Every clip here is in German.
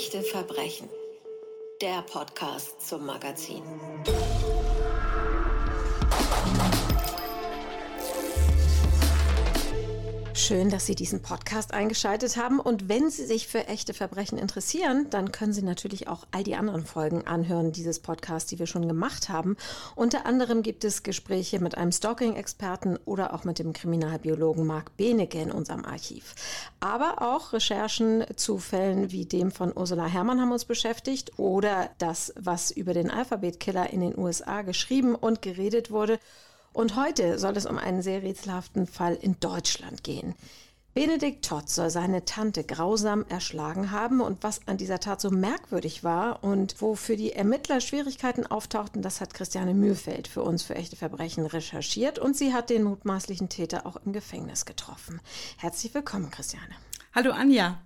Echte Verbrechen. Der Podcast zum Magazin. Schön, dass Sie diesen Podcast eingeschaltet haben. Und wenn Sie sich für echte Verbrechen interessieren, dann können Sie natürlich auch all die anderen Folgen anhören dieses Podcasts, die wir schon gemacht haben. Unter anderem gibt es Gespräche mit einem Stalking-Experten oder auch mit dem Kriminalbiologen Marc Benecke in unserem Archiv. Aber auch Recherchen zu Fällen wie dem von Ursula Herrmann haben uns beschäftigt oder das, was über den Alphabetkiller in den USA geschrieben und geredet wurde. Und heute soll es um einen sehr rätselhaften Fall in Deutschland gehen. Benedikt Todd soll seine Tante grausam erschlagen haben und was an dieser Tat so merkwürdig war und wofür die Ermittler Schwierigkeiten auftauchten, das hat Christiane Mühlfeld für uns für echte Verbrechen recherchiert und sie hat den mutmaßlichen Täter auch im Gefängnis getroffen. Herzlich willkommen, Christiane. Hallo Anja.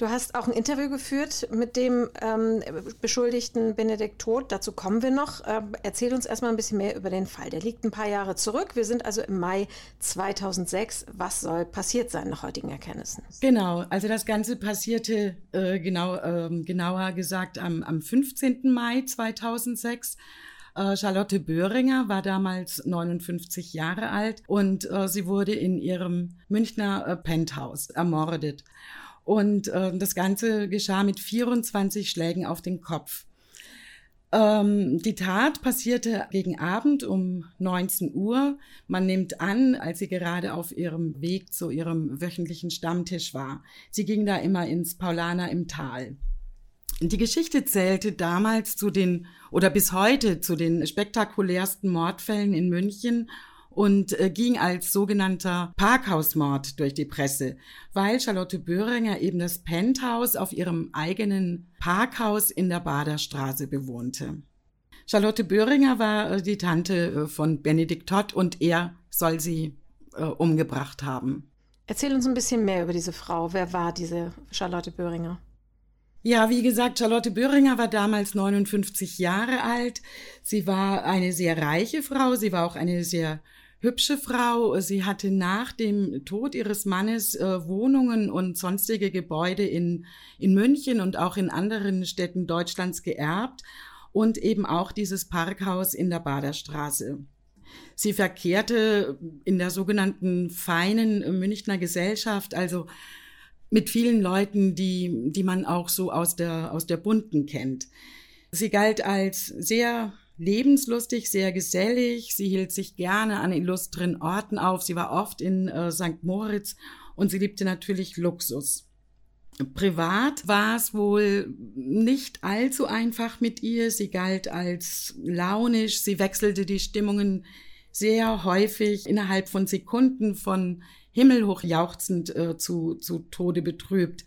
Du hast auch ein Interview geführt mit dem ähm, Beschuldigten Benedikt Todt. Dazu kommen wir noch. Ähm, erzähl uns erstmal ein bisschen mehr über den Fall. Der liegt ein paar Jahre zurück. Wir sind also im Mai 2006. Was soll passiert sein nach heutigen Erkenntnissen? Genau, also das Ganze passierte äh, genau, äh, genauer gesagt am, am 15. Mai 2006. Äh, Charlotte Böhringer war damals 59 Jahre alt und äh, sie wurde in ihrem Münchner äh, Penthouse ermordet. Und äh, das Ganze geschah mit 24 Schlägen auf den Kopf. Ähm, die Tat passierte gegen Abend um 19 Uhr. Man nimmt an, als sie gerade auf ihrem Weg zu ihrem wöchentlichen Stammtisch war. Sie ging da immer ins Paulaner im Tal. Die Geschichte zählte damals zu den oder bis heute zu den spektakulärsten Mordfällen in München und äh, ging als sogenannter Parkhausmord durch die Presse, weil Charlotte Böhringer eben das Penthouse auf ihrem eigenen Parkhaus in der Baderstraße bewohnte. Charlotte Böhringer war äh, die Tante äh, von Benedikt Todd und er soll sie äh, umgebracht haben. Erzähl uns ein bisschen mehr über diese Frau. Wer war diese Charlotte Böhringer? Ja, wie gesagt, Charlotte Böhringer war damals 59 Jahre alt. Sie war eine sehr reiche Frau. Sie war auch eine sehr hübsche Frau. Sie hatte nach dem Tod ihres Mannes äh, Wohnungen und sonstige Gebäude in, in München und auch in anderen Städten Deutschlands geerbt und eben auch dieses Parkhaus in der Baderstraße. Sie verkehrte in der sogenannten feinen Münchner Gesellschaft, also mit vielen Leuten, die, die man auch so aus der, aus der bunten kennt. Sie galt als sehr lebenslustig, sehr gesellig. Sie hielt sich gerne an illustren Orten auf. Sie war oft in äh, St. Moritz und sie liebte natürlich Luxus. Privat war es wohl nicht allzu einfach mit ihr. Sie galt als launisch. Sie wechselte die Stimmungen sehr häufig innerhalb von Sekunden von himmelhoch jauchzend äh, zu, zu Tode betrübt.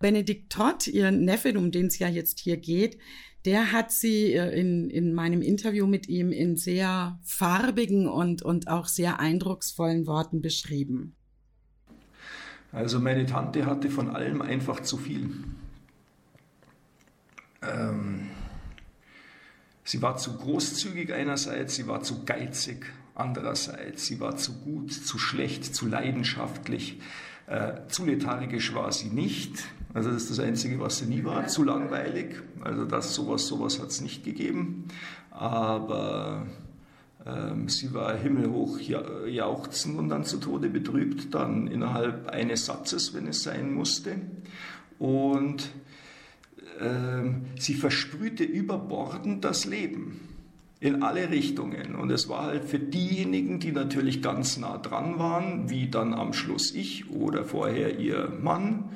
Benedikt Todd, ihr Neffe, um den es ja jetzt hier geht, der hat sie äh, in, in meinem Interview mit ihm in sehr farbigen und, und auch sehr eindrucksvollen Worten beschrieben. Also meine Tante hatte von allem einfach zu viel. Ähm, sie war zu großzügig einerseits, sie war zu geizig andererseits, sie war zu gut, zu schlecht, zu leidenschaftlich. Äh, zu lethargisch war sie nicht. Also das ist das Einzige, was sie nie war. Zu langweilig. Also das sowas, sowas hat es nicht gegeben. Aber ähm, sie war himmelhoch jauchzen und dann zu Tode betrübt, dann innerhalb eines Satzes, wenn es sein musste. Und ähm, sie versprühte überbordend das Leben in alle Richtungen. Und es war halt für diejenigen, die natürlich ganz nah dran waren, wie dann am Schluss ich oder vorher ihr Mann,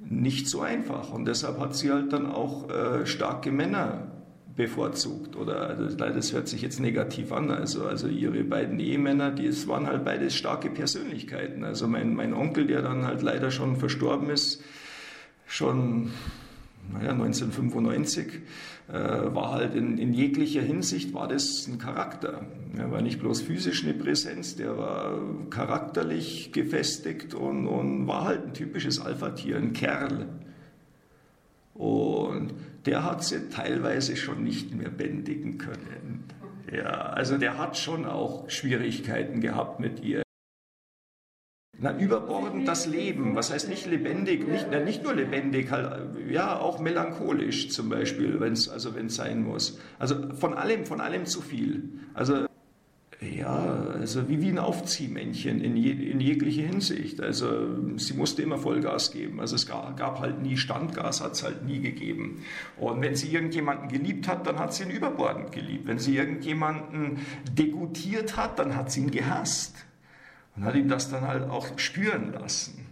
nicht so einfach. Und deshalb hat sie halt dann auch äh, starke Männer bevorzugt. Oder also, das hört sich jetzt negativ an. Also, also ihre beiden Ehemänner, die es waren halt beides starke Persönlichkeiten. Also mein, mein Onkel, der dann halt leider schon verstorben ist, schon naja, 1995 äh, war halt in, in, jeglicher Hinsicht war das ein Charakter. Er war nicht bloß physisch eine Präsenz, der war charakterlich gefestigt und, und war halt ein typisches Alpha-Tier, ein Kerl. Und der hat sie teilweise schon nicht mehr bändigen können. Ja, also der hat schon auch Schwierigkeiten gehabt mit ihr. Na, überbordend das Leben. Was heißt nicht lebendig? Nicht, na, nicht nur lebendig, halt, ja, auch melancholisch zum Beispiel, wenn es also wenn's sein muss. Also von allem, von allem zu viel. Also ja, also wie, wie ein Aufziehmännchen in, je, in jegliche Hinsicht. Also sie musste immer Vollgas geben. Also es gab, gab halt nie Standgas, hat es halt nie gegeben. Und wenn sie irgendjemanden geliebt hat, dann hat sie ihn überbordend geliebt. Wenn sie irgendjemanden degutiert hat, dann hat sie ihn gehasst. Und hat ihm das dann halt auch spüren lassen.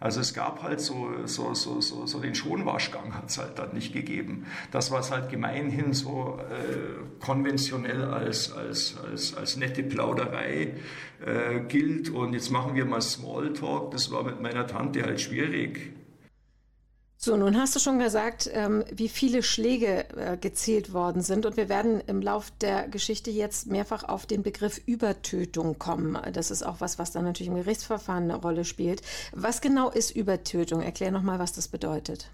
Also es gab halt so, so, so, so, so den Schonwaschgang hat es halt dann nicht gegeben. Das, was halt gemeinhin so äh, konventionell als, als, als, als nette Plauderei äh, gilt und jetzt machen wir mal Smalltalk, das war mit meiner Tante halt schwierig. So, nun hast du schon gesagt, ähm, wie viele Schläge äh, gezählt worden sind. Und wir werden im Lauf der Geschichte jetzt mehrfach auf den Begriff Übertötung kommen. Das ist auch was, was dann natürlich im Gerichtsverfahren eine Rolle spielt. Was genau ist Übertötung? Erklär nochmal, was das bedeutet.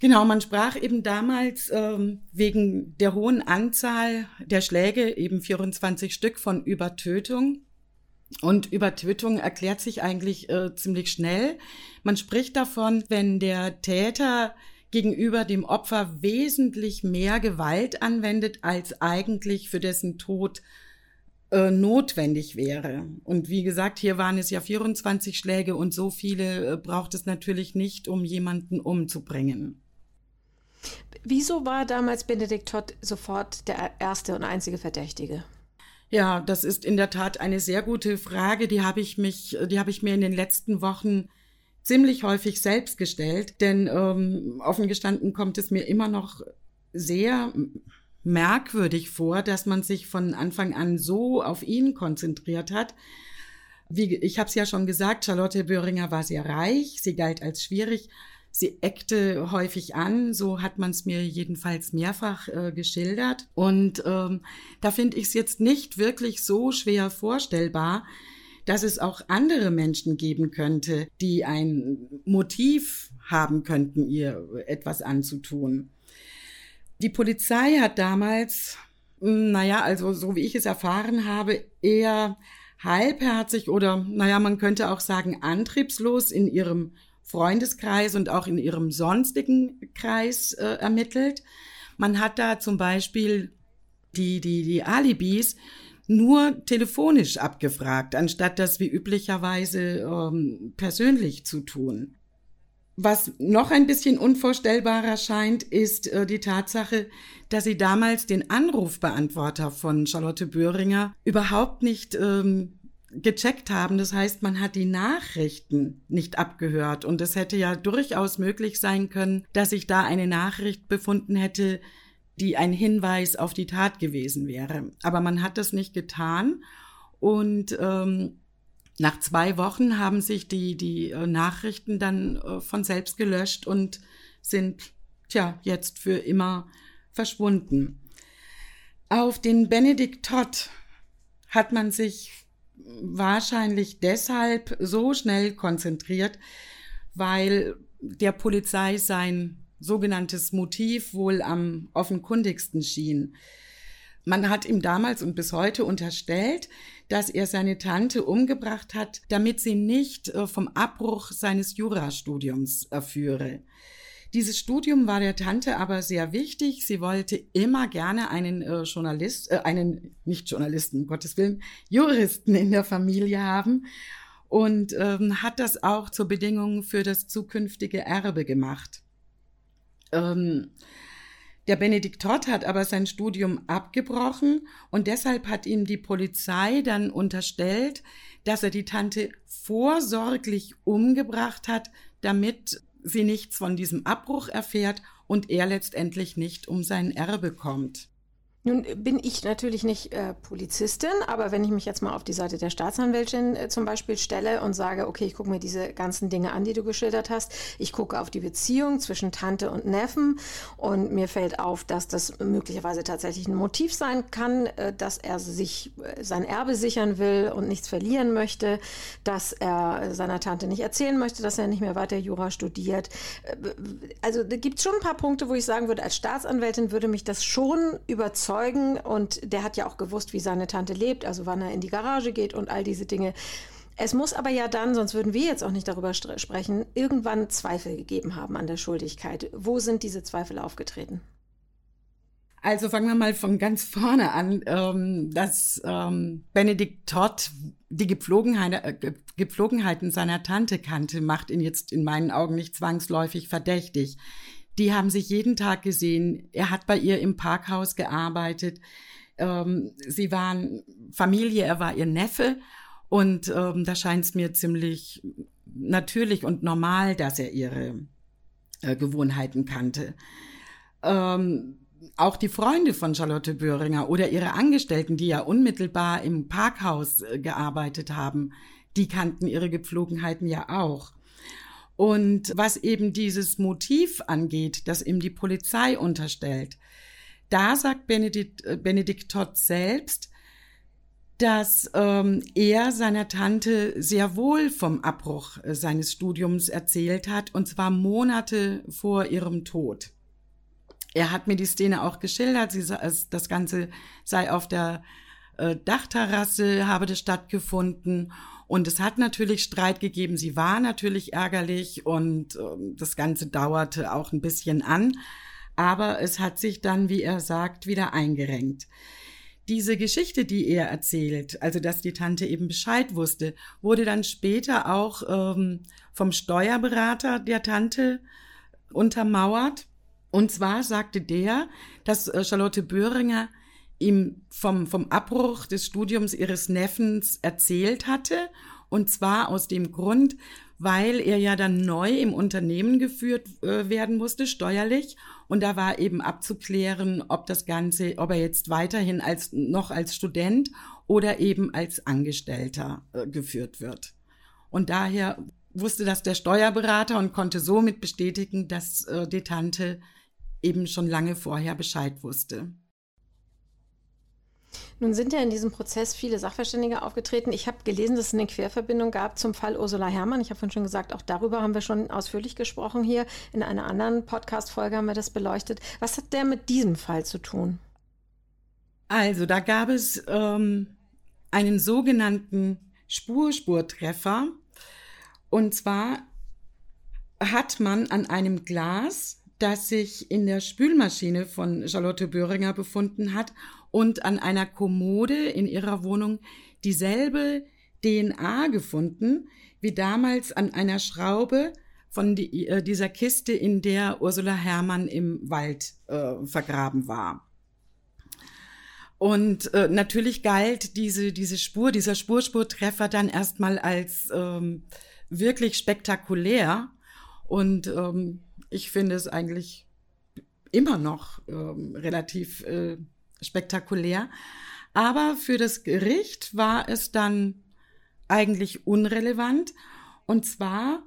Genau, man sprach eben damals ähm, wegen der hohen Anzahl der Schläge, eben 24 Stück, von Übertötung. Und Übertötung erklärt sich eigentlich äh, ziemlich schnell. Man spricht davon, wenn der Täter gegenüber dem Opfer wesentlich mehr Gewalt anwendet, als eigentlich für dessen Tod äh, notwendig wäre. Und wie gesagt, hier waren es ja 24 Schläge und so viele äh, braucht es natürlich nicht, um jemanden umzubringen. Wieso war damals Benedikt Todd sofort der erste und einzige Verdächtige? Ja, das ist in der Tat eine sehr gute Frage. Die habe ich mich, die habe ich mir in den letzten Wochen ziemlich häufig selbst gestellt, denn ähm, offen gestanden kommt es mir immer noch sehr merkwürdig vor, dass man sich von Anfang an so auf ihn konzentriert hat. Wie, ich habe es ja schon gesagt, Charlotte Böhringer war sehr reich, sie galt als schwierig, Sie eckte häufig an, so hat man es mir jedenfalls mehrfach äh, geschildert. Und ähm, da finde ich es jetzt nicht wirklich so schwer vorstellbar, dass es auch andere Menschen geben könnte, die ein Motiv haben könnten, ihr etwas anzutun. Die Polizei hat damals, hm, naja, also so wie ich es erfahren habe, eher halbherzig oder, naja, man könnte auch sagen, antriebslos in ihrem Freundeskreis und auch in ihrem sonstigen Kreis äh, ermittelt. Man hat da zum Beispiel die, die, die Alibis nur telefonisch abgefragt, anstatt das wie üblicherweise ähm, persönlich zu tun. Was noch ein bisschen unvorstellbarer scheint, ist äh, die Tatsache, dass sie damals den Anrufbeantworter von Charlotte Böhringer überhaupt nicht ähm, gecheckt haben. Das heißt, man hat die Nachrichten nicht abgehört. Und es hätte ja durchaus möglich sein können, dass sich da eine Nachricht befunden hätte, die ein Hinweis auf die Tat gewesen wäre. Aber man hat das nicht getan. Und ähm, nach zwei Wochen haben sich die, die äh, Nachrichten dann äh, von selbst gelöscht und sind, tja, jetzt für immer verschwunden. Auf den Benedikt Todd hat man sich wahrscheinlich deshalb so schnell konzentriert, weil der Polizei sein sogenanntes Motiv wohl am offenkundigsten schien. Man hat ihm damals und bis heute unterstellt, dass er seine Tante umgebracht hat, damit sie nicht äh, vom Abbruch seines Jurastudiums erführe. Dieses Studium war der Tante aber sehr wichtig. Sie wollte immer gerne einen äh, Journalist, äh, einen nicht Journalisten, um Gottes Willen, Juristen in der Familie haben und ähm, hat das auch zur Bedingung für das zukünftige Erbe gemacht. Ähm, der Benedikt Todd hat aber sein Studium abgebrochen und deshalb hat ihm die Polizei dann unterstellt, dass er die Tante vorsorglich umgebracht hat, damit sie nichts von diesem Abbruch erfährt und er letztendlich nicht um sein Erbe kommt. Nun bin ich natürlich nicht äh, Polizistin, aber wenn ich mich jetzt mal auf die Seite der Staatsanwältin äh, zum Beispiel stelle und sage, okay, ich gucke mir diese ganzen Dinge an, die du geschildert hast, ich gucke auf die Beziehung zwischen Tante und Neffen und mir fällt auf, dass das möglicherweise tatsächlich ein Motiv sein kann, äh, dass er sich äh, sein Erbe sichern will und nichts verlieren möchte, dass er seiner Tante nicht erzählen möchte, dass er nicht mehr weiter Jura studiert. Äh, also da gibt es schon ein paar Punkte, wo ich sagen würde, als Staatsanwältin würde mich das schon überzeugen, Zeugen und der hat ja auch gewusst, wie seine Tante lebt, also wann er in die Garage geht und all diese Dinge. Es muss aber ja dann, sonst würden wir jetzt auch nicht darüber sprechen, irgendwann Zweifel gegeben haben an der Schuldigkeit. Wo sind diese Zweifel aufgetreten? Also fangen wir mal von ganz vorne an, ähm, dass ähm, Benedikt Todd die Gepflogenheit, äh, Gepflogenheiten seiner Tante kannte, macht ihn jetzt in meinen Augen nicht zwangsläufig verdächtig. Die haben sich jeden Tag gesehen. Er hat bei ihr im Parkhaus gearbeitet. Ähm, sie waren Familie, er war ihr Neffe und ähm, da scheint es mir ziemlich natürlich und normal, dass er ihre äh, Gewohnheiten kannte. Ähm, auch die Freunde von Charlotte Böhringer oder ihre Angestellten, die ja unmittelbar im Parkhaus äh, gearbeitet haben, die kannten ihre Gepflogenheiten ja auch. Und was eben dieses Motiv angeht, das ihm die Polizei unterstellt, da sagt Benedikt, äh, Benedikt Todd selbst, dass ähm, er seiner Tante sehr wohl vom Abbruch äh, seines Studiums erzählt hat, und zwar Monate vor ihrem Tod. Er hat mir die Szene auch geschildert, sie, das Ganze sei auf der äh, Dachterrasse, habe das stattgefunden. Und es hat natürlich Streit gegeben. Sie war natürlich ärgerlich und äh, das Ganze dauerte auch ein bisschen an. Aber es hat sich dann, wie er sagt, wieder eingerenkt diese Geschichte, die er erzählt, also dass die Tante eben Bescheid wusste, wurde dann später auch ähm, vom Steuerberater der Tante untermauert. Und zwar sagte der, dass äh, Charlotte Böhringer ihm vom, vom Abbruch des Studiums ihres Neffens erzählt hatte. Und zwar aus dem Grund, weil er ja dann neu im Unternehmen geführt äh, werden musste, steuerlich. Und da war eben abzuklären, ob das Ganze, ob er jetzt weiterhin als, noch als Student oder eben als Angestellter äh, geführt wird. Und daher wusste das der Steuerberater und konnte somit bestätigen, dass äh, die Tante eben schon lange vorher Bescheid wusste. Nun sind ja in diesem Prozess viele Sachverständige aufgetreten. Ich habe gelesen, dass es eine Querverbindung gab zum Fall Ursula Herrmann. Ich habe vorhin schon gesagt, auch darüber haben wir schon ausführlich gesprochen hier. In einer anderen Podcast-Folge haben wir das beleuchtet. Was hat der mit diesem Fall zu tun? Also, da gab es ähm, einen sogenannten Spurspurtreffer. Und zwar hat man an einem Glas, das sich in der Spülmaschine von Charlotte Böhringer befunden hat, und an einer Kommode in ihrer Wohnung dieselbe DNA gefunden wie damals an einer Schraube von die, äh, dieser Kiste, in der Ursula Herrmann im Wald äh, vergraben war. Und äh, natürlich galt diese, diese Spur, dieser Spurspurtreffer dann erstmal als ähm, wirklich spektakulär. Und ähm, ich finde es eigentlich immer noch ähm, relativ äh, spektakulär. Aber für das Gericht war es dann eigentlich unrelevant. Und zwar,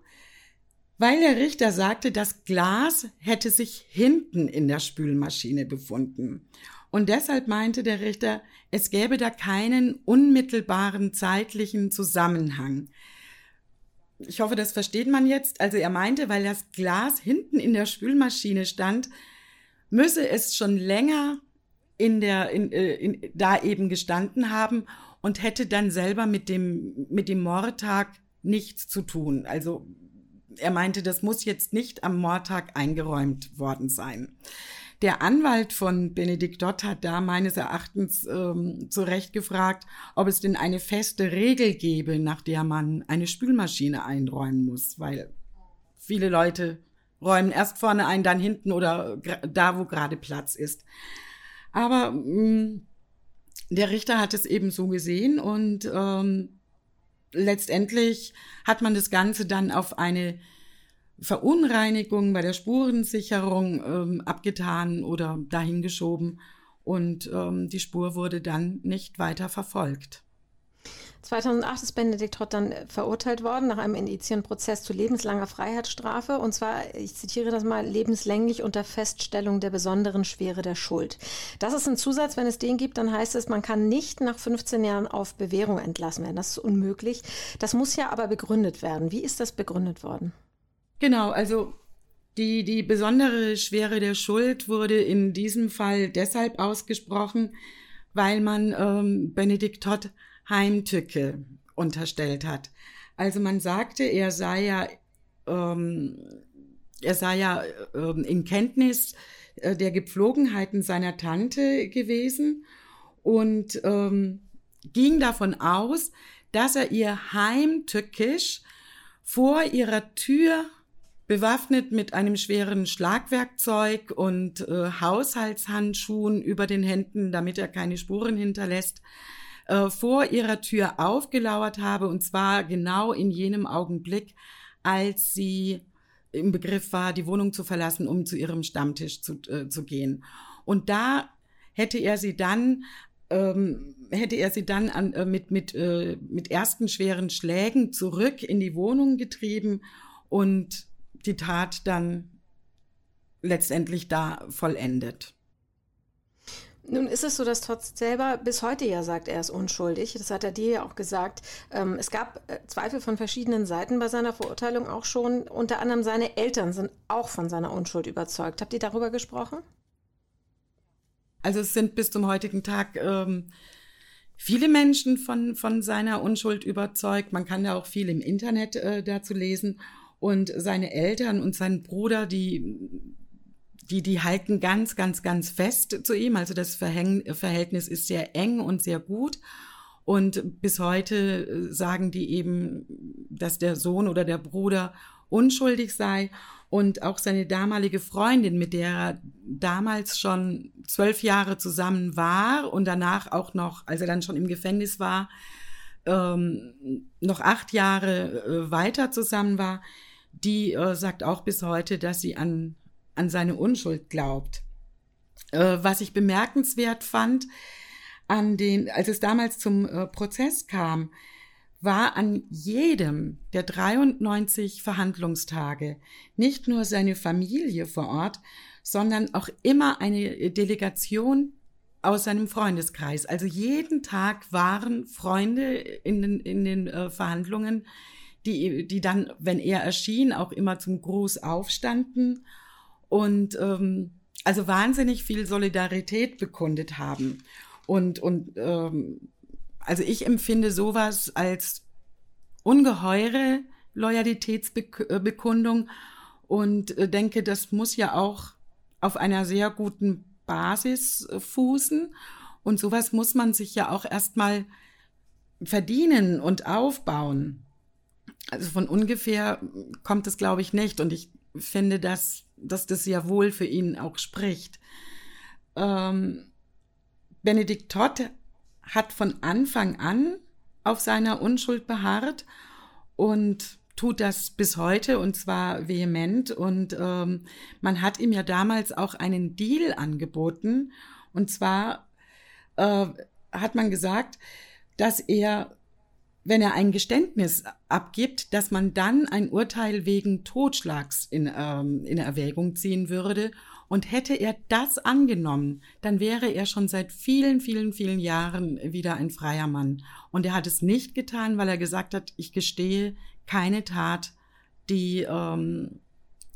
weil der Richter sagte, das Glas hätte sich hinten in der Spülmaschine befunden. Und deshalb meinte der Richter, es gäbe da keinen unmittelbaren zeitlichen Zusammenhang. Ich hoffe, das versteht man jetzt. Also er meinte, weil das Glas hinten in der Spülmaschine stand, müsse es schon länger in der, in, äh, in, da eben gestanden haben und hätte dann selber mit dem, mit dem Mordtag nichts zu tun. Also er meinte, das muss jetzt nicht am Mordtag eingeräumt worden sein. Der Anwalt von Benedikt Dott hat da meines Erachtens ähm, zu Recht gefragt, ob es denn eine feste Regel gäbe, nach der man eine Spülmaschine einräumen muss, weil viele Leute räumen erst vorne ein, dann hinten oder da, wo gerade Platz ist. Aber mh, mm, der Richter hat es eben so gesehen und ähm, letztendlich hat man das Ganze dann auf eine Verunreinigung bei der Spurensicherung ähm, abgetan oder dahingeschoben und ähm, die Spur wurde dann nicht weiter verfolgt. 2008 ist Benedikt Trott dann verurteilt worden nach einem Indizienprozess zu lebenslanger Freiheitsstrafe. Und zwar, ich zitiere das mal, lebenslänglich unter Feststellung der besonderen Schwere der Schuld. Das ist ein Zusatz. Wenn es den gibt, dann heißt es, man kann nicht nach 15 Jahren auf Bewährung entlassen werden. Das ist unmöglich. Das muss ja aber begründet werden. Wie ist das begründet worden? Genau, also die, die besondere Schwere der Schuld wurde in diesem Fall deshalb ausgesprochen, weil man ähm, Benedikt Todd Heimtücke unterstellt hat. Also man sagte, er sei ja, ähm, er sei ja ähm, in Kenntnis äh, der Gepflogenheiten seiner Tante gewesen und ähm, ging davon aus, dass er ihr heimtückisch vor ihrer Tür bewaffnet mit einem schweren Schlagwerkzeug und äh, Haushaltshandschuhen über den Händen, damit er keine Spuren hinterlässt, äh, vor ihrer Tür aufgelauert habe, und zwar genau in jenem Augenblick, als sie im Begriff war, die Wohnung zu verlassen, um zu ihrem Stammtisch zu, äh, zu gehen. Und da hätte er sie dann ähm, hätte er sie dann an, äh, mit, mit, äh, mit ersten schweren Schlägen zurück in die Wohnung getrieben und die Tat dann letztendlich da vollendet. Nun ist es so, dass Trotz selber bis heute ja sagt, er ist unschuldig. Das hat er dir ja auch gesagt. Ähm, es gab äh, Zweifel von verschiedenen Seiten bei seiner Verurteilung auch schon. Unter anderem seine Eltern sind auch von seiner Unschuld überzeugt. Habt ihr darüber gesprochen? Also es sind bis zum heutigen Tag ähm, viele Menschen von, von seiner Unschuld überzeugt. Man kann da auch viel im Internet äh, dazu lesen. Und seine Eltern und sein Bruder, die die, die halten ganz, ganz, ganz fest zu ihm. Also das Verhäng Verhältnis ist sehr eng und sehr gut. Und bis heute äh, sagen die eben, dass der Sohn oder der Bruder unschuldig sei. Und auch seine damalige Freundin, mit der er damals schon zwölf Jahre zusammen war und danach auch noch, als er dann schon im Gefängnis war, ähm, noch acht Jahre äh, weiter zusammen war, die äh, sagt auch bis heute, dass sie an an seine Unschuld glaubt. Äh, was ich bemerkenswert fand, an den, als es damals zum äh, Prozess kam, war an jedem der 93 Verhandlungstage nicht nur seine Familie vor Ort, sondern auch immer eine Delegation aus seinem Freundeskreis. Also jeden Tag waren Freunde in den, in den äh, Verhandlungen, die, die dann, wenn er erschien, auch immer zum Gruß aufstanden und ähm, also wahnsinnig viel Solidarität bekundet haben. Und, und ähm, also ich empfinde sowas als ungeheure Loyalitätsbekundung und äh, denke, das muss ja auch auf einer sehr guten Basis äh, fußen. Und sowas muss man sich ja auch erstmal verdienen und aufbauen. Also von ungefähr kommt es, glaube ich, nicht. Und ich finde, dass, dass das ja wohl für ihn auch spricht. Ähm, Benedikt Todd hat von Anfang an auf seiner Unschuld beharrt und tut das bis heute und zwar vehement. Und ähm, man hat ihm ja damals auch einen Deal angeboten. Und zwar äh, hat man gesagt, dass er wenn er ein Geständnis abgibt, dass man dann ein Urteil wegen Totschlags in, ähm, in Erwägung ziehen würde. Und hätte er das angenommen, dann wäre er schon seit vielen, vielen, vielen Jahren wieder ein freier Mann. Und er hat es nicht getan, weil er gesagt hat, ich gestehe keine Tat, die, ähm,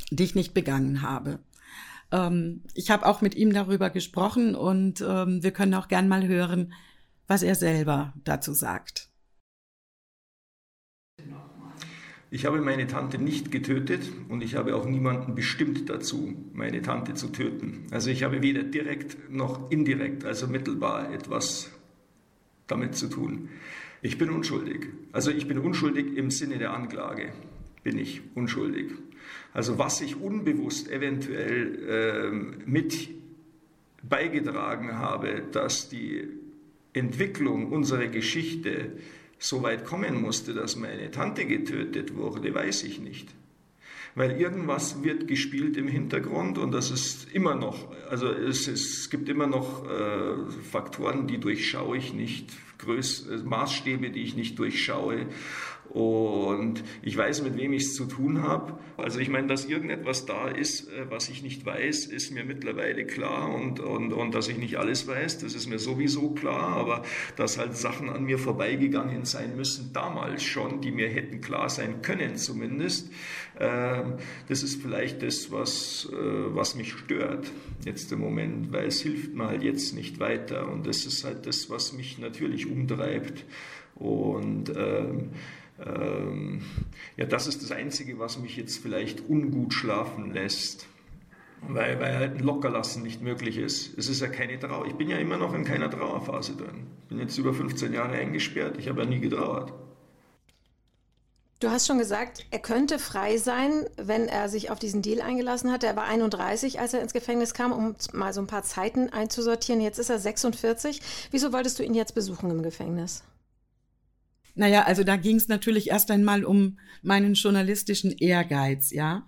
die ich nicht begangen habe. Ähm, ich habe auch mit ihm darüber gesprochen und ähm, wir können auch gern mal hören, was er selber dazu sagt. Ich habe meine Tante nicht getötet und ich habe auch niemanden bestimmt dazu, meine Tante zu töten. Also ich habe weder direkt noch indirekt, also mittelbar etwas damit zu tun. Ich bin unschuldig. Also ich bin unschuldig im Sinne der Anklage. Bin ich unschuldig. Also was ich unbewusst eventuell äh, mit beigetragen habe, dass die Entwicklung unserer Geschichte so weit kommen musste, dass meine Tante getötet wurde, weiß ich nicht. Weil irgendwas wird gespielt im Hintergrund und das ist immer noch, also es, es gibt immer noch äh, Faktoren, die durchschaue ich nicht, Größ, Maßstäbe, die ich nicht durchschaue. Und ich weiß, mit wem ich es zu tun habe. Also ich meine, dass irgendetwas da ist, äh, was ich nicht weiß, ist mir mittlerweile klar. Und, und, und dass ich nicht alles weiß, das ist mir sowieso klar. Aber dass halt Sachen an mir vorbeigegangen sein müssen, damals schon, die mir hätten klar sein können zumindest, äh, das ist vielleicht das, was, äh, was mich stört jetzt im Moment, weil es hilft mir halt jetzt nicht weiter. Und das ist halt das, was mich natürlich umtreibt. Und ähm, ähm, ja, das ist das Einzige, was mich jetzt vielleicht ungut schlafen lässt. Weil, weil halt ein Lockerlassen nicht möglich ist. Es ist ja keine Trauer. Ich bin ja immer noch in keiner Trauerphase drin. Ich bin jetzt über 15 Jahre eingesperrt. Ich habe ja nie getrauert. Du hast schon gesagt, er könnte frei sein, wenn er sich auf diesen Deal eingelassen hat. Er war 31, als er ins Gefängnis kam, um mal so ein paar Zeiten einzusortieren. Jetzt ist er 46. Wieso wolltest du ihn jetzt besuchen im Gefängnis? Naja, also da ging es natürlich erst einmal um meinen journalistischen Ehrgeiz, ja.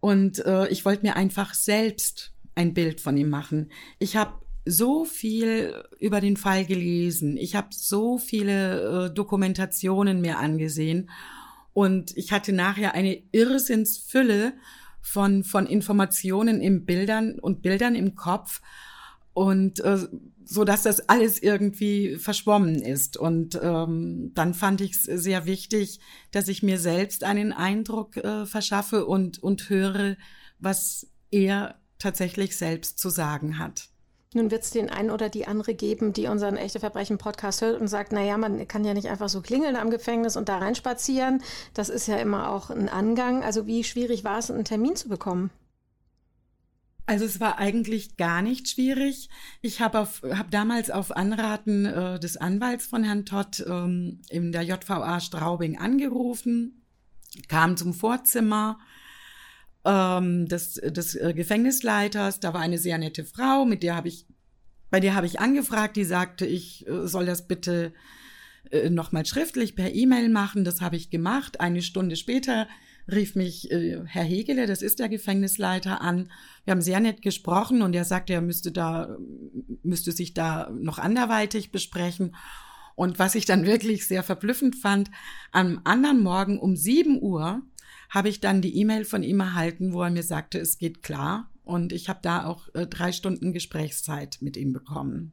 Und äh, ich wollte mir einfach selbst ein Bild von ihm machen. Ich habe so viel über den Fall gelesen. Ich habe so viele äh, Dokumentationen mir angesehen. Und ich hatte nachher eine Irrsinnsfülle von, von Informationen im Bildern und Bildern im Kopf. Und äh, so dass das alles irgendwie verschwommen ist. Und ähm, dann fand ich es sehr wichtig, dass ich mir selbst einen Eindruck äh, verschaffe und, und höre, was er tatsächlich selbst zu sagen hat. Nun wird es den einen oder die andere geben, die unseren Echte Verbrechen Podcast hört und sagt, naja, man kann ja nicht einfach so klingeln am Gefängnis und da reinspazieren. Das ist ja immer auch ein Angang. Also wie schwierig war es, einen Termin zu bekommen? Also es war eigentlich gar nicht schwierig. Ich habe hab damals auf Anraten äh, des Anwalts von Herrn Todd ähm, in der JVA Straubing angerufen, kam zum Vorzimmer ähm, des, des äh, Gefängnisleiters. Da war eine sehr nette Frau, mit der habe ich, bei der habe ich angefragt, die sagte, ich äh, soll das bitte äh, nochmal schriftlich per E-Mail machen. Das habe ich gemacht. Eine Stunde später rief mich äh, Herr Hegele, das ist der Gefängnisleiter, an. Wir haben sehr nett gesprochen und er sagte, er müsste da, müsste sich da noch anderweitig besprechen. Und was ich dann wirklich sehr verblüffend fand, am anderen Morgen um sieben Uhr habe ich dann die E-Mail von ihm erhalten, wo er mir sagte, es geht klar. Und ich habe da auch äh, drei Stunden Gesprächszeit mit ihm bekommen.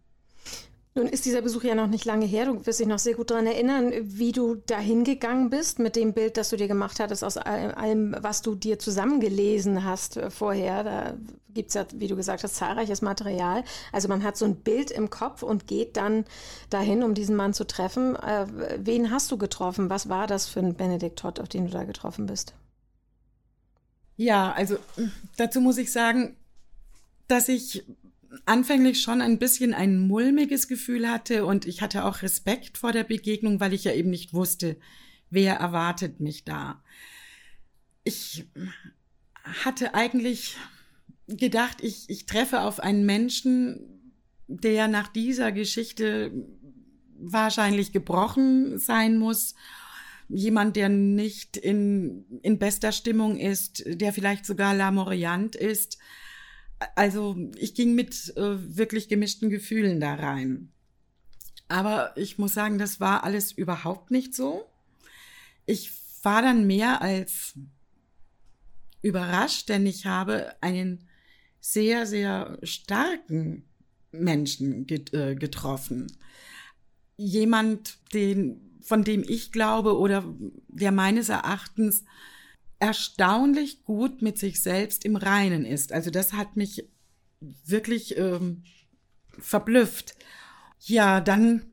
Nun ist dieser Besuch ja noch nicht lange her. Du wirst dich noch sehr gut daran erinnern, wie du dahin gegangen bist mit dem Bild, das du dir gemacht hattest, aus allem, was du dir zusammengelesen hast äh, vorher. Da gibt es ja, wie du gesagt hast, zahlreiches Material. Also man hat so ein Bild im Kopf und geht dann dahin, um diesen Mann zu treffen. Äh, wen hast du getroffen? Was war das für ein Benedikt Todd, auf den du da getroffen bist? Ja, also dazu muss ich sagen, dass ich anfänglich schon ein bisschen ein mulmiges Gefühl hatte und ich hatte auch Respekt vor der Begegnung, weil ich ja eben nicht wusste, wer erwartet mich da. Ich hatte eigentlich gedacht, ich, ich treffe auf einen Menschen, der nach dieser Geschichte wahrscheinlich gebrochen sein muss. Jemand, der nicht in, in bester Stimmung ist, der vielleicht sogar lamoriant ist also ich ging mit äh, wirklich gemischten Gefühlen da rein. Aber ich muss sagen, das war alles überhaupt nicht so. Ich war dann mehr als überrascht, denn ich habe einen sehr, sehr starken Menschen get, äh, getroffen. Jemand, den, von dem ich glaube oder der meines Erachtens erstaunlich gut mit sich selbst im Reinen ist. Also das hat mich wirklich ähm, verblüfft. Ja, dann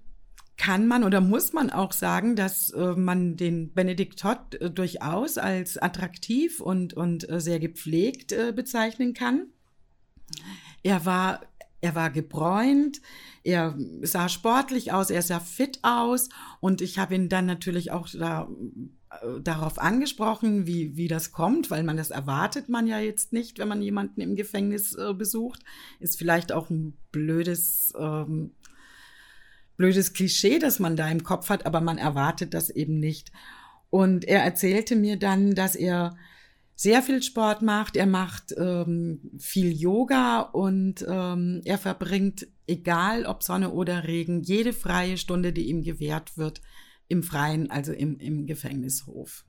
kann man oder muss man auch sagen, dass äh, man den Benedikt Todd äh, durchaus als attraktiv und, und äh, sehr gepflegt äh, bezeichnen kann. Er war, er war gebräunt, er sah sportlich aus, er sah fit aus und ich habe ihn dann natürlich auch da darauf angesprochen, wie, wie das kommt, weil man das erwartet man ja jetzt nicht, wenn man jemanden im Gefängnis äh, besucht. Ist vielleicht auch ein blödes, ähm, blödes Klischee, das man da im Kopf hat, aber man erwartet das eben nicht. Und er erzählte mir dann, dass er sehr viel Sport macht, er macht ähm, viel Yoga und ähm, er verbringt, egal ob Sonne oder Regen, jede freie Stunde, die ihm gewährt wird, im Freien, also im, im Gefängnishof.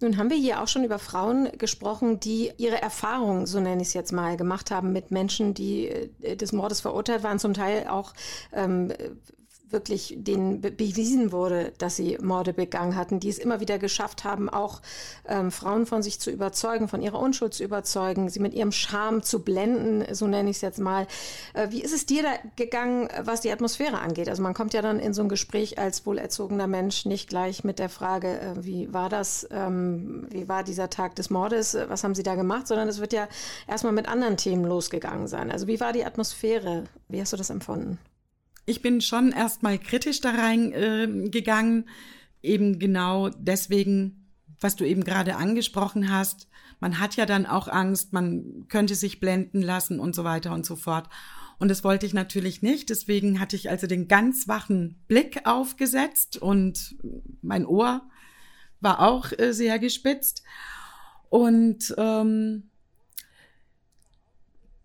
Nun haben wir hier auch schon über Frauen gesprochen, die ihre Erfahrungen, so nenne ich es jetzt mal, gemacht haben mit Menschen, die äh, des Mordes verurteilt waren, zum Teil auch ähm, wirklich denen bewiesen wurde, dass sie Morde begangen hatten, die es immer wieder geschafft haben, auch ähm, Frauen von sich zu überzeugen, von ihrer Unschuld zu überzeugen, sie mit ihrem Charme zu blenden, so nenne ich es jetzt mal. Äh, wie ist es dir da gegangen, was die Atmosphäre angeht? Also man kommt ja dann in so ein Gespräch als wohlerzogener Mensch nicht gleich mit der Frage, äh, wie war das, ähm, wie war dieser Tag des Mordes, was haben sie da gemacht, sondern es wird ja erstmal mit anderen Themen losgegangen sein. Also wie war die Atmosphäre? Wie hast du das empfunden? Ich bin schon erstmal kritisch da reingegangen, äh, eben genau deswegen, was du eben gerade angesprochen hast. Man hat ja dann auch Angst, man könnte sich blenden lassen und so weiter und so fort. Und das wollte ich natürlich nicht. Deswegen hatte ich also den ganz wachen Blick aufgesetzt und mein Ohr war auch äh, sehr gespitzt. Und ähm,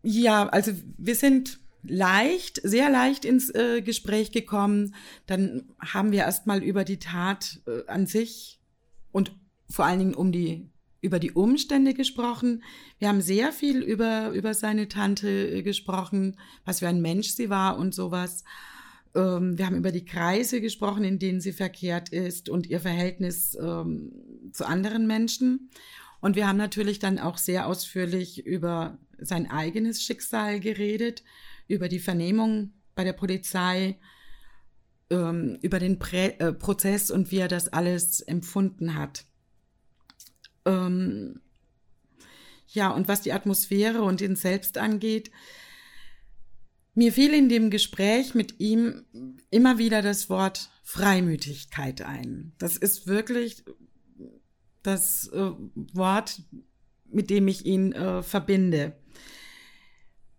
ja, also wir sind leicht, sehr leicht ins äh, Gespräch gekommen. Dann haben wir erstmal über die Tat äh, an sich und vor allen Dingen um die über die Umstände gesprochen. Wir haben sehr viel über über seine Tante äh, gesprochen, was für ein Mensch sie war und sowas. Ähm, wir haben über die Kreise gesprochen, in denen sie verkehrt ist und ihr Verhältnis ähm, zu anderen Menschen. Und wir haben natürlich dann auch sehr ausführlich über sein eigenes Schicksal geredet über die Vernehmung bei der Polizei, ähm, über den Prä äh, Prozess und wie er das alles empfunden hat. Ähm, ja, und was die Atmosphäre und ihn selbst angeht, mir fiel in dem Gespräch mit ihm immer wieder das Wort Freimütigkeit ein. Das ist wirklich das äh, Wort, mit dem ich ihn äh, verbinde.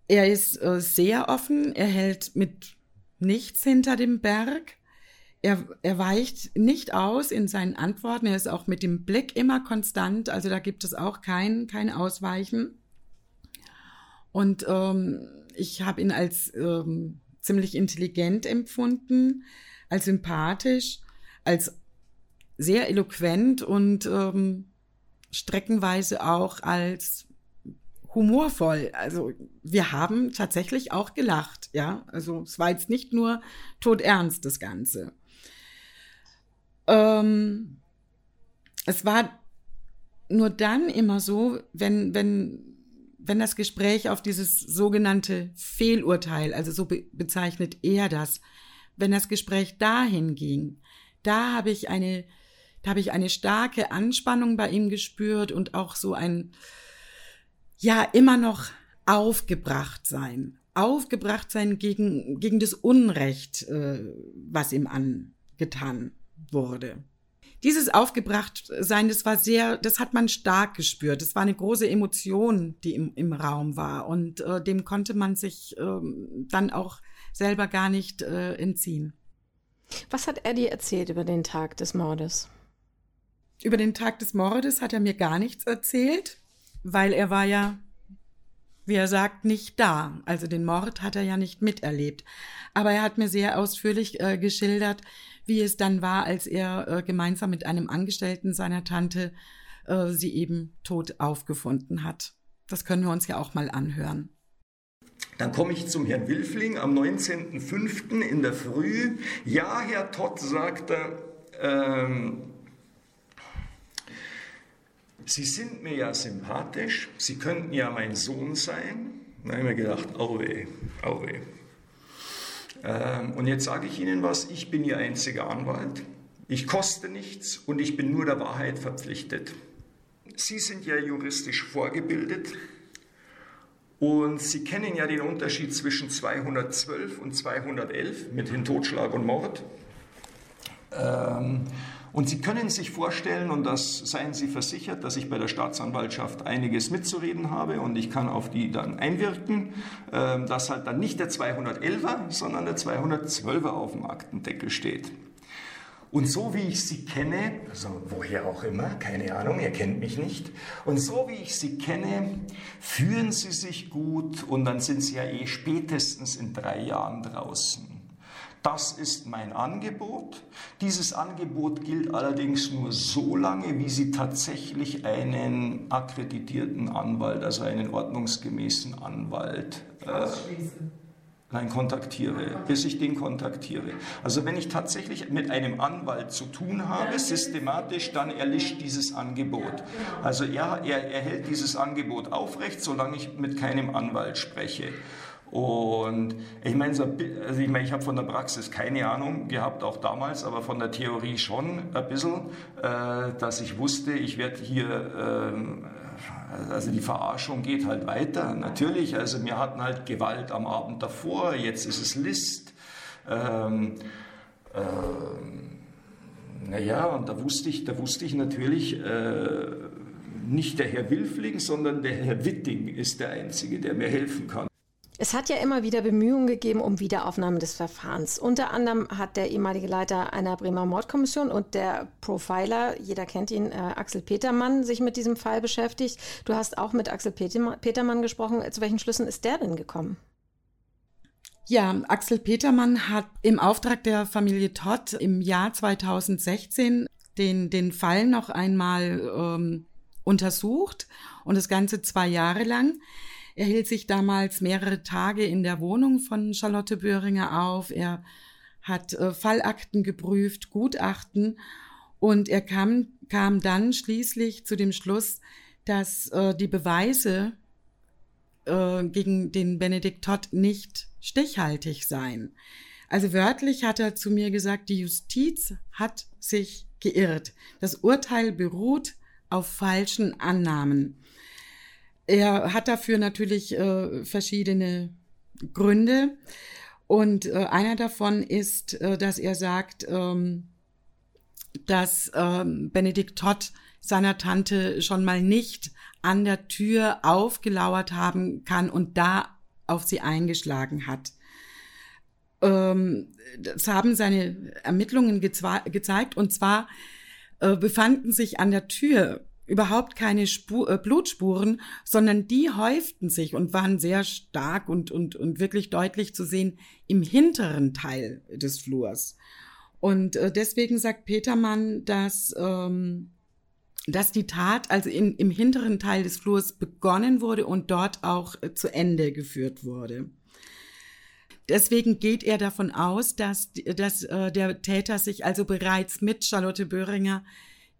Er ist äh, sehr offen, er hält mit nichts hinter dem Berg. Er, er weicht nicht aus in seinen Antworten. Er ist auch mit dem Blick immer konstant. Also da gibt es auch kein, kein Ausweichen. Und ähm, ich habe ihn als ähm, ziemlich intelligent empfunden, als sympathisch, als sehr eloquent und ähm, streckenweise auch als humorvoll. Also wir haben tatsächlich auch gelacht, ja. Also es war jetzt nicht nur todernst das Ganze. Ähm, es war nur dann immer so, wenn, wenn, wenn das Gespräch auf dieses sogenannte Fehlurteil, also so be bezeichnet er das, wenn das Gespräch dahin ging, da habe ich eine, da habe ich eine starke Anspannung bei ihm gespürt und auch so ein, ja immer noch aufgebracht sein. Aufgebracht sein gegen, gegen das Unrecht, äh, was ihm angetan wurde. Dieses Aufgebrachtsein, das war sehr, das hat man stark gespürt. Das war eine große Emotion, die im, im Raum war. Und äh, dem konnte man sich äh, dann auch selber gar nicht äh, entziehen. Was hat er dir erzählt über den Tag des Mordes? Über den Tag des Mordes hat er mir gar nichts erzählt weil er war ja, wie er sagt, nicht da. Also den Mord hat er ja nicht miterlebt. Aber er hat mir sehr ausführlich äh, geschildert, wie es dann war, als er äh, gemeinsam mit einem Angestellten seiner Tante äh, sie eben tot aufgefunden hat. Das können wir uns ja auch mal anhören. Dann komme ich zum Herrn Wilfling am 19.05. in der Früh. Ja, Herr Todd, sagt er, ähm, Sie sind mir ja sympathisch, Sie könnten ja mein Sohn sein. Da habe ich mir gedacht, oh weh, oh weh. Ähm, und jetzt sage ich Ihnen was, ich bin Ihr einziger Anwalt. Ich koste nichts und ich bin nur der Wahrheit verpflichtet. Sie sind ja juristisch vorgebildet und Sie kennen ja den Unterschied zwischen 212 und 211 mit dem Totschlag und Mord. Ähm, und Sie können sich vorstellen, und das seien Sie versichert, dass ich bei der Staatsanwaltschaft einiges mitzureden habe und ich kann auf die dann einwirken, ähm, dass halt dann nicht der 211er, sondern der 212er auf dem Aktendeckel steht. Und so wie ich sie kenne, also woher auch immer, keine Ahnung, ihr kennt mich nicht, und so wie ich sie kenne, führen sie sich gut und dann sind sie ja eh spätestens in drei Jahren draußen. Das ist mein Angebot. Dieses Angebot gilt allerdings nur so lange, wie Sie tatsächlich einen akkreditierten Anwalt, also einen ordnungsgemäßen Anwalt, äh, Nein, kontaktiere, bis ich den kontaktiere. Also wenn ich tatsächlich mit einem Anwalt zu tun habe, systematisch, dann erlischt dieses Angebot. Also er, er, er hält dieses Angebot aufrecht, solange ich mit keinem Anwalt spreche. Und ich meine, also ich, mein, ich habe von der Praxis keine Ahnung gehabt, auch damals, aber von der Theorie schon ein bisschen, äh, dass ich wusste, ich werde hier, äh, also die Verarschung geht halt weiter. Natürlich, also wir hatten halt Gewalt am Abend davor, jetzt ist es List. Ähm, ähm, naja, und da wusste ich, da wusste ich natürlich, äh, nicht der Herr Wilfling, sondern der Herr Witting ist der Einzige, der mir helfen kann. Es hat ja immer wieder Bemühungen gegeben um Wiederaufnahme des Verfahrens. Unter anderem hat der ehemalige Leiter einer Bremer Mordkommission und der Profiler, jeder kennt ihn, äh, Axel Petermann, sich mit diesem Fall beschäftigt. Du hast auch mit Axel Petermann gesprochen. Zu welchen Schlüssen ist der denn gekommen? Ja, Axel Petermann hat im Auftrag der Familie Todd im Jahr 2016 den, den Fall noch einmal ähm, untersucht und das Ganze zwei Jahre lang. Er hielt sich damals mehrere Tage in der Wohnung von Charlotte Böhringer auf. Er hat äh, Fallakten geprüft, Gutachten und er kam, kam dann schließlich zu dem Schluss, dass äh, die Beweise äh, gegen den Benedikt Todd nicht stichhaltig seien. Also wörtlich hat er zu mir gesagt, die Justiz hat sich geirrt. Das Urteil beruht auf falschen Annahmen. Er hat dafür natürlich äh, verschiedene Gründe. Und äh, einer davon ist, äh, dass er sagt, ähm, dass ähm, Benedikt Todd seiner Tante schon mal nicht an der Tür aufgelauert haben kann und da auf sie eingeschlagen hat. Ähm, das haben seine Ermittlungen gezeigt und zwar äh, befanden sich an der Tür überhaupt keine Spur, äh, Blutspuren, sondern die häuften sich und waren sehr stark und, und, und wirklich deutlich zu sehen im hinteren Teil des Flurs. Und äh, deswegen sagt Petermann, dass, ähm, dass die Tat also in, im hinteren Teil des Flurs begonnen wurde und dort auch äh, zu Ende geführt wurde. Deswegen geht er davon aus, dass, dass äh, der Täter sich also bereits mit Charlotte Böhringer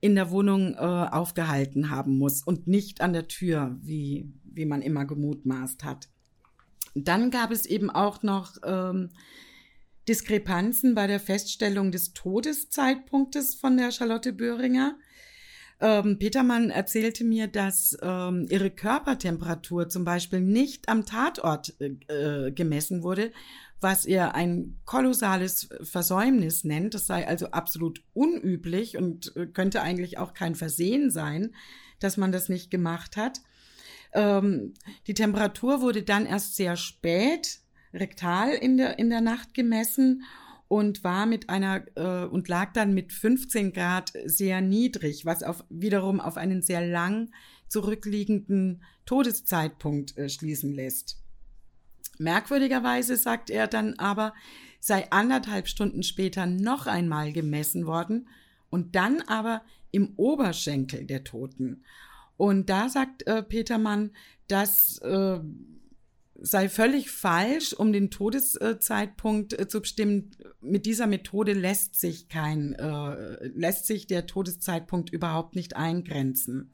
in der Wohnung äh, aufgehalten haben muss und nicht an der Tür, wie, wie man immer gemutmaßt hat. Dann gab es eben auch noch ähm, Diskrepanzen bei der Feststellung des Todeszeitpunktes von der Charlotte Böhringer. Ähm, Petermann erzählte mir, dass ähm, ihre Körpertemperatur zum Beispiel nicht am Tatort äh, gemessen wurde, was er ein kolossales Versäumnis nennt. Das sei also absolut unüblich und äh, könnte eigentlich auch kein Versehen sein, dass man das nicht gemacht hat. Ähm, die Temperatur wurde dann erst sehr spät rektal in der, in der Nacht gemessen und war mit einer äh, und lag dann mit 15 Grad sehr niedrig, was auf, wiederum auf einen sehr lang zurückliegenden Todeszeitpunkt äh, schließen lässt. Merkwürdigerweise sagt er dann aber, sei anderthalb Stunden später noch einmal gemessen worden und dann aber im Oberschenkel der Toten. Und da sagt äh, Petermann, das äh, sei völlig falsch, um den Todeszeitpunkt äh, zu bestimmen. Mit dieser Methode lässt sich kein, äh, lässt sich der Todeszeitpunkt überhaupt nicht eingrenzen.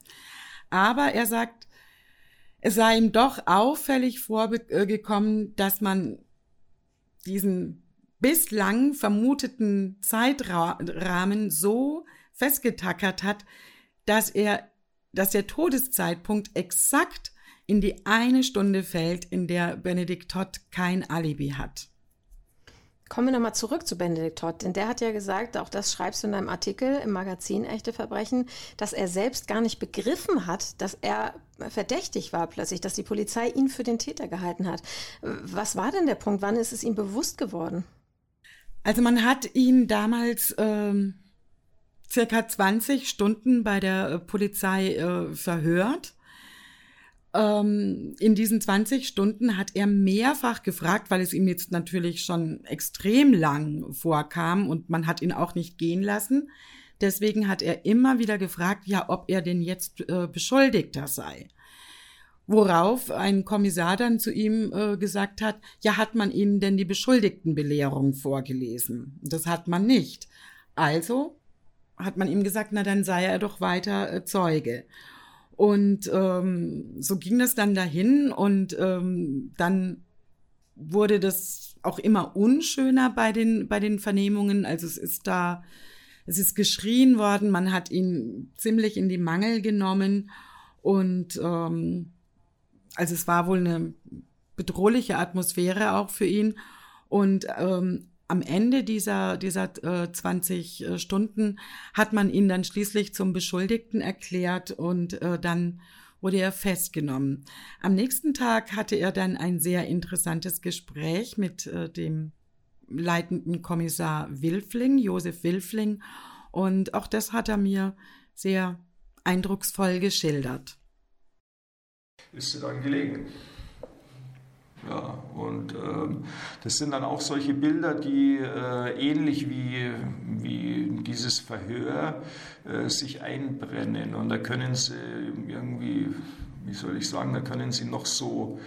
Aber er sagt, es sei ihm doch auffällig vorgekommen, dass man diesen bislang vermuteten Zeitrahmen so festgetackert hat, dass er, dass der Todeszeitpunkt exakt in die eine Stunde fällt, in der Benedikt Todd kein Alibi hat. Kommen wir nochmal zurück zu Benedikt Todd, denn der hat ja gesagt, auch das schreibst du in deinem Artikel im Magazin Echte Verbrechen, dass er selbst gar nicht begriffen hat, dass er verdächtig war plötzlich, dass die Polizei ihn für den Täter gehalten hat. Was war denn der Punkt? Wann ist es ihm bewusst geworden? Also man hat ihn damals ähm, circa 20 Stunden bei der äh, Polizei äh, verhört ähm, in diesen 20 Stunden hat er mehrfach gefragt, weil es ihm jetzt natürlich schon extrem lang vorkam und man hat ihn auch nicht gehen lassen. Deswegen hat er immer wieder gefragt, ja, ob er denn jetzt äh, Beschuldigter sei. Worauf ein Kommissar dann zu ihm äh, gesagt hat, ja, hat man Ihnen denn die Beschuldigtenbelehrung vorgelesen? Das hat man nicht. Also hat man ihm gesagt, na dann sei er doch weiter äh, Zeuge. Und ähm, so ging das dann dahin und ähm, dann wurde das auch immer unschöner bei den, bei den Vernehmungen. Also es ist da, es ist geschrien worden, man hat ihn ziemlich in die Mangel genommen und ähm, also es war wohl eine bedrohliche Atmosphäre auch für ihn. Und ähm, am Ende dieser, dieser äh, 20 äh, Stunden hat man ihn dann schließlich zum Beschuldigten erklärt und äh, dann wurde er festgenommen. Am nächsten Tag hatte er dann ein sehr interessantes Gespräch mit äh, dem leitenden Kommissar Wilfling, Josef Wilfling, und auch das hat er mir sehr eindrucksvoll geschildert. Ist sie dann gelegen? Ja, und ähm, das sind dann auch solche Bilder, die äh, ähnlich wie, wie dieses Verhör äh, sich einbrennen. Und da können sie irgendwie, wie soll ich sagen, da können sie noch so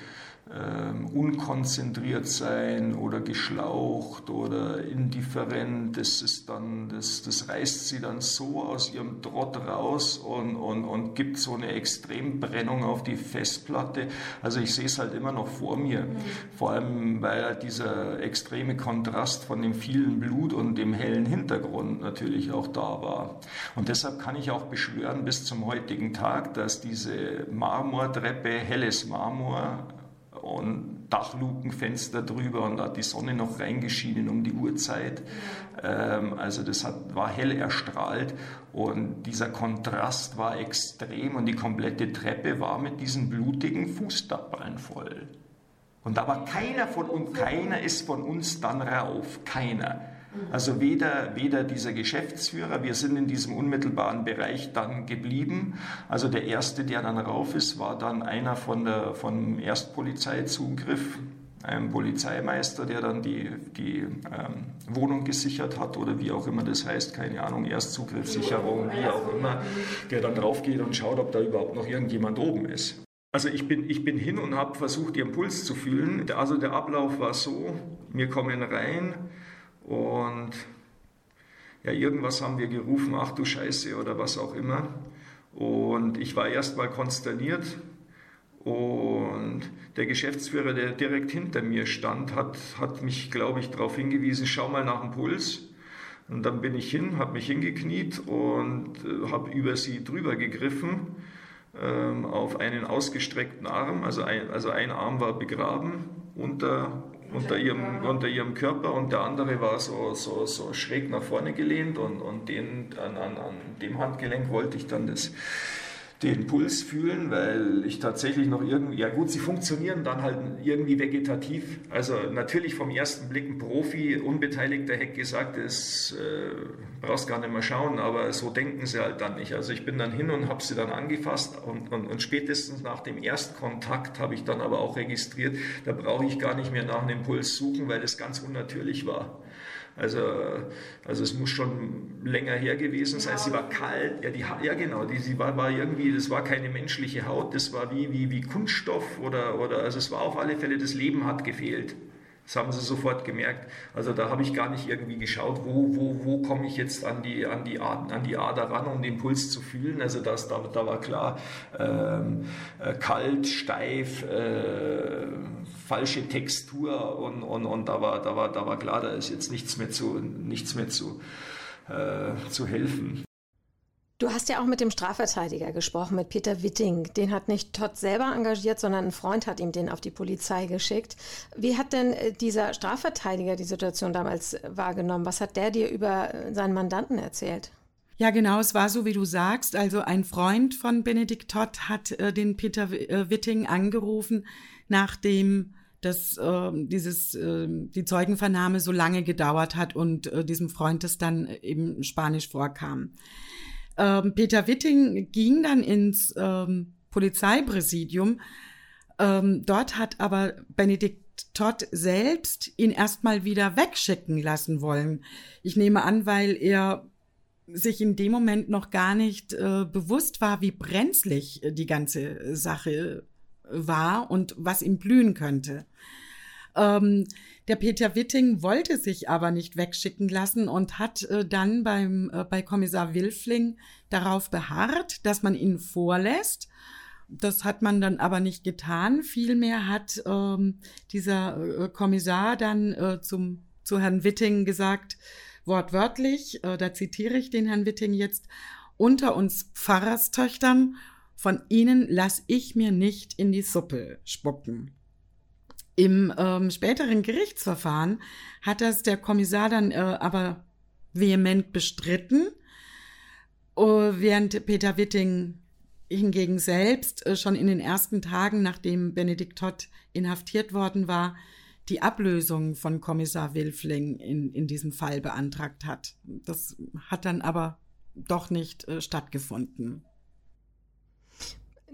ähm, unkonzentriert sein oder geschlaucht oder indifferent. Das ist dann, das, das reißt sie dann so aus ihrem Trott raus und, und, und gibt so eine Extrembrennung auf die Festplatte. Also ich sehe es halt immer noch vor mir. Mhm. Vor allem, weil halt dieser extreme Kontrast von dem vielen Blut und dem hellen Hintergrund natürlich auch da war. Und deshalb kann ich auch beschwören bis zum heutigen Tag, dass diese Marmortreppe, helles Marmor, und Dachlukenfenster drüber und da hat die Sonne noch reingeschienen um die Uhrzeit. Ähm, also das hat, war hell erstrahlt und dieser Kontrast war extrem und die komplette Treppe war mit diesen blutigen Fußstapeln voll. Und da war keiner von uns, keiner ist von uns dann rauf, keiner. Also weder, weder dieser Geschäftsführer, wir sind in diesem unmittelbaren Bereich dann geblieben. Also der erste, der dann rauf ist, war dann einer von der, vom Erstpolizeizugriff, ein Polizeimeister, der dann die, die ähm, Wohnung gesichert hat oder wie auch immer das heißt, keine Ahnung, Erstzugriffssicherung, wie auch immer, der dann drauf geht und schaut, ob da überhaupt noch irgendjemand oben ist. Also ich bin, ich bin hin und habe versucht, ihren Puls zu fühlen. Also der Ablauf war so, wir kommen rein, und ja, irgendwas haben wir gerufen, ach du Scheiße oder was auch immer. Und ich war erstmal konsterniert. Und der Geschäftsführer, der direkt hinter mir stand, hat, hat mich, glaube ich, darauf hingewiesen, schau mal nach dem Puls. Und dann bin ich hin, habe mich hingekniet und äh, habe über sie drüber gegriffen ähm, auf einen ausgestreckten Arm. Also ein, also ein Arm war begraben unter, unter ihrem, unter ihrem Körper und der andere war so, so, so schräg nach vorne gelehnt und, und den, an, an, an dem Handgelenk wollte ich dann das den Puls fühlen, weil ich tatsächlich noch irgendwie, ja gut, sie funktionieren dann halt irgendwie vegetativ. Also natürlich vom ersten Blick ein Profi, Unbeteiligter hätte gesagt, das äh, brauchst gar nicht mehr schauen, aber so denken sie halt dann nicht. Also ich bin dann hin und habe sie dann angefasst und, und, und spätestens nach dem Erstkontakt habe ich dann aber auch registriert, da brauche ich gar nicht mehr nach einem Puls suchen, weil das ganz unnatürlich war. Also, also es muss schon länger her gewesen sein. Sie war kalt, ja, die, ja genau, die, sie war, war irgendwie, das war keine menschliche Haut, das war wie, wie, wie Kunststoff oder, oder, also es war auf alle Fälle, das Leben hat gefehlt. Das haben sie sofort gemerkt. Also da habe ich gar nicht irgendwie geschaut, wo, wo, wo komme ich jetzt an die, an, die Ader, an die Ader ran, um den Puls zu fühlen. Also das, da, da war klar, ähm, äh, kalt, steif, äh, falsche Textur und, und, und da, war, da, war, da war klar, da ist jetzt nichts mehr zu, nichts mehr zu, äh, zu helfen. Du hast ja auch mit dem Strafverteidiger gesprochen, mit Peter Witting. Den hat nicht Todd selber engagiert, sondern ein Freund hat ihm den auf die Polizei geschickt. Wie hat denn äh, dieser Strafverteidiger die Situation damals wahrgenommen? Was hat der dir über äh, seinen Mandanten erzählt? Ja, genau, es war so, wie du sagst. Also ein Freund von Benedikt Todd hat äh, den Peter äh, Witting angerufen, nachdem dass äh, dieses äh, die Zeugenvernahme so lange gedauert hat und äh, diesem Freund es dann eben Spanisch vorkam. Ähm, Peter Witting ging dann ins ähm, Polizeipräsidium. Ähm, dort hat aber Benedikt Todd selbst ihn erstmal wieder wegschicken lassen wollen. Ich nehme an, weil er sich in dem Moment noch gar nicht äh, bewusst war, wie brenzlig äh, die ganze Sache war und was ihm blühen könnte. Ähm, der Peter Witting wollte sich aber nicht wegschicken lassen und hat äh, dann beim, äh, bei Kommissar Wilfling darauf beharrt, dass man ihn vorlässt. Das hat man dann aber nicht getan. Vielmehr hat ähm, dieser äh, Kommissar dann äh, zum, zu Herrn Witting gesagt, wortwörtlich, äh, da zitiere ich den Herrn Witting jetzt, unter uns Pfarrerstöchtern, von ihnen lass ich mir nicht in die Suppe spucken. Im ähm, späteren Gerichtsverfahren hat das der Kommissar dann äh, aber vehement bestritten, uh, während Peter Witting hingegen selbst äh, schon in den ersten Tagen, nachdem Benedikt Todd inhaftiert worden war, die Ablösung von Kommissar Wilfling in, in diesem Fall beantragt hat. Das hat dann aber doch nicht äh, stattgefunden.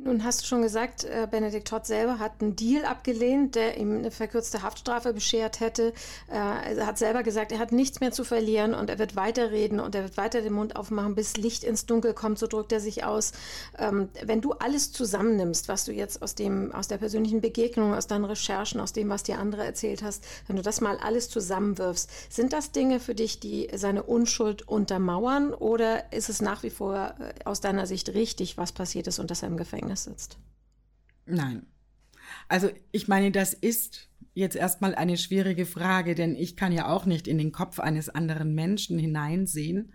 Nun hast du schon gesagt, äh, Benedikt Todd selber hat einen Deal abgelehnt, der ihm eine verkürzte Haftstrafe beschert hätte. Äh, er hat selber gesagt, er hat nichts mehr zu verlieren und er wird weiterreden und er wird weiter den Mund aufmachen, bis Licht ins Dunkel kommt, so drückt er sich aus. Ähm, wenn du alles zusammennimmst, was du jetzt aus dem, aus der persönlichen Begegnung, aus deinen Recherchen, aus dem, was dir andere erzählt hast, wenn du das mal alles zusammenwirfst, sind das Dinge für dich, die seine Unschuld untermauern oder ist es nach wie vor äh, aus deiner Sicht richtig, was passiert ist und dass er im Gefängnis Gefängnis sitzt. Nein. Also ich meine, das ist jetzt erstmal eine schwierige Frage, denn ich kann ja auch nicht in den Kopf eines anderen Menschen hineinsehen.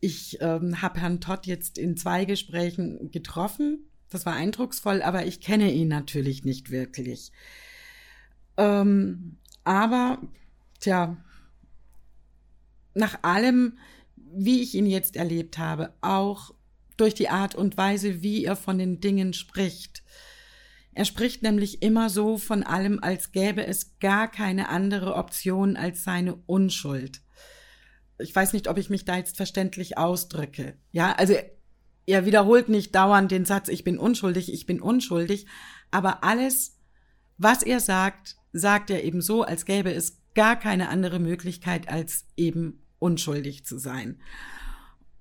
Ich ähm, habe Herrn Todd jetzt in zwei Gesprächen getroffen. Das war eindrucksvoll, aber ich kenne ihn natürlich nicht wirklich. Ähm, aber, tja, nach allem, wie ich ihn jetzt erlebt habe, auch durch die Art und Weise, wie er von den Dingen spricht. Er spricht nämlich immer so von allem, als gäbe es gar keine andere Option als seine Unschuld. Ich weiß nicht, ob ich mich da jetzt verständlich ausdrücke. Ja, also er wiederholt nicht dauernd den Satz, ich bin unschuldig, ich bin unschuldig, aber alles, was er sagt, sagt er eben so, als gäbe es gar keine andere Möglichkeit, als eben unschuldig zu sein.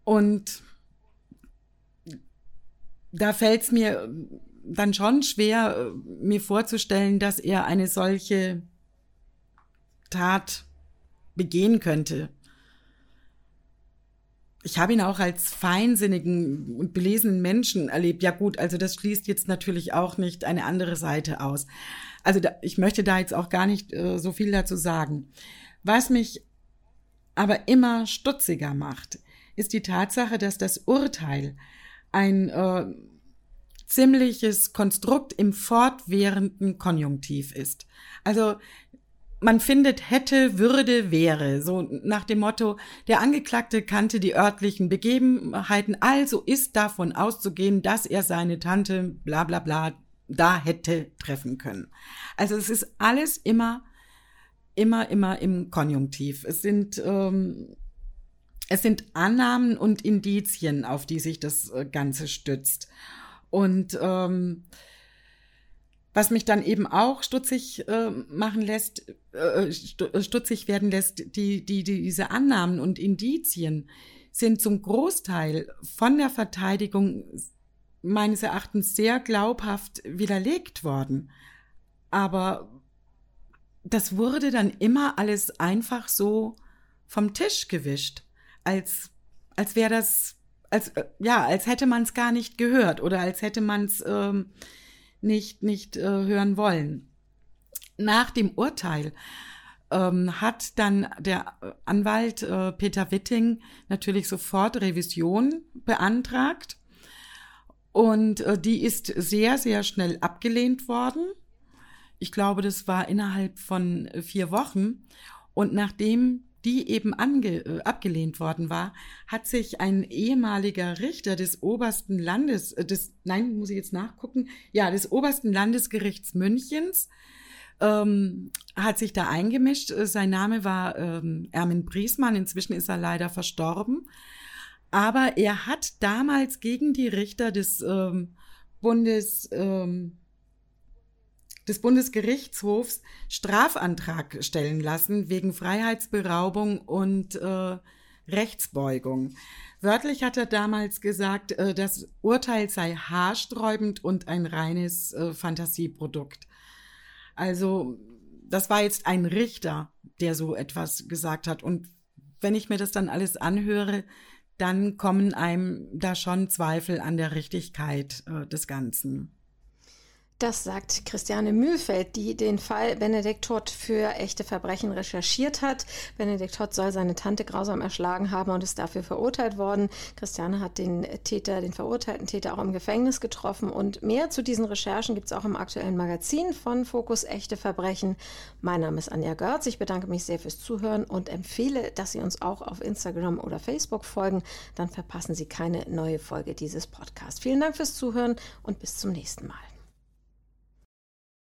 Und da fällt es mir dann schon schwer, mir vorzustellen, dass er eine solche Tat begehen könnte. Ich habe ihn auch als feinsinnigen und belesenen Menschen erlebt. Ja gut, also das schließt jetzt natürlich auch nicht eine andere Seite aus. Also da, ich möchte da jetzt auch gar nicht äh, so viel dazu sagen. Was mich aber immer stutziger macht, ist die Tatsache, dass das Urteil ein äh, ziemliches Konstrukt im fortwährenden Konjunktiv ist. Also man findet hätte, würde, wäre, so nach dem Motto, der Angeklagte kannte die örtlichen Begebenheiten, also ist davon auszugehen, dass er seine Tante bla bla bla da hätte treffen können. Also es ist alles immer, immer, immer im Konjunktiv. Es sind ähm, es sind Annahmen und Indizien, auf die sich das äh, Ganze stützt. Und ähm, was mich dann eben auch stutzig äh, machen lässt, äh, stutzig werden lässt, die, die, die, diese Annahmen und Indizien sind zum Großteil von der Verteidigung meines Erachtens sehr glaubhaft widerlegt worden. Aber das wurde dann immer alles einfach so vom Tisch gewischt als, als wäre das, als, äh, ja, als hätte man es gar nicht gehört oder als hätte man es ähm, nicht, nicht äh, hören wollen. Nach dem Urteil ähm, hat dann der Anwalt äh, Peter Witting natürlich sofort Revision beantragt. Und äh, die ist sehr, sehr schnell abgelehnt worden. Ich glaube, das war innerhalb von vier Wochen. Und nachdem die eben ange, äh, abgelehnt worden war, hat sich ein ehemaliger Richter des obersten Landes, äh, des, nein, muss ich jetzt nachgucken, ja, des obersten Landesgerichts Münchens, ähm, hat sich da eingemischt. Äh, sein Name war ähm, Ermin Briesmann, inzwischen ist er leider verstorben. Aber er hat damals gegen die Richter des ähm, Bundes, ähm, des Bundesgerichtshofs Strafantrag stellen lassen wegen Freiheitsberaubung und äh, Rechtsbeugung. Wörtlich hat er damals gesagt, äh, das Urteil sei haarsträubend und ein reines äh, Fantasieprodukt. Also das war jetzt ein Richter, der so etwas gesagt hat. Und wenn ich mir das dann alles anhöre, dann kommen einem da schon Zweifel an der Richtigkeit äh, des Ganzen. Das sagt Christiane Mühlfeld, die den Fall Benedikt Todt für echte Verbrechen recherchiert hat. Benedikt Todt soll seine Tante grausam erschlagen haben und ist dafür verurteilt worden. Christiane hat den Täter, den verurteilten Täter auch im Gefängnis getroffen. Und mehr zu diesen Recherchen gibt es auch im aktuellen Magazin von Fokus Echte Verbrechen. Mein Name ist Anja Görz. Ich bedanke mich sehr fürs Zuhören und empfehle, dass Sie uns auch auf Instagram oder Facebook folgen. Dann verpassen Sie keine neue Folge dieses Podcasts. Vielen Dank fürs Zuhören und bis zum nächsten Mal.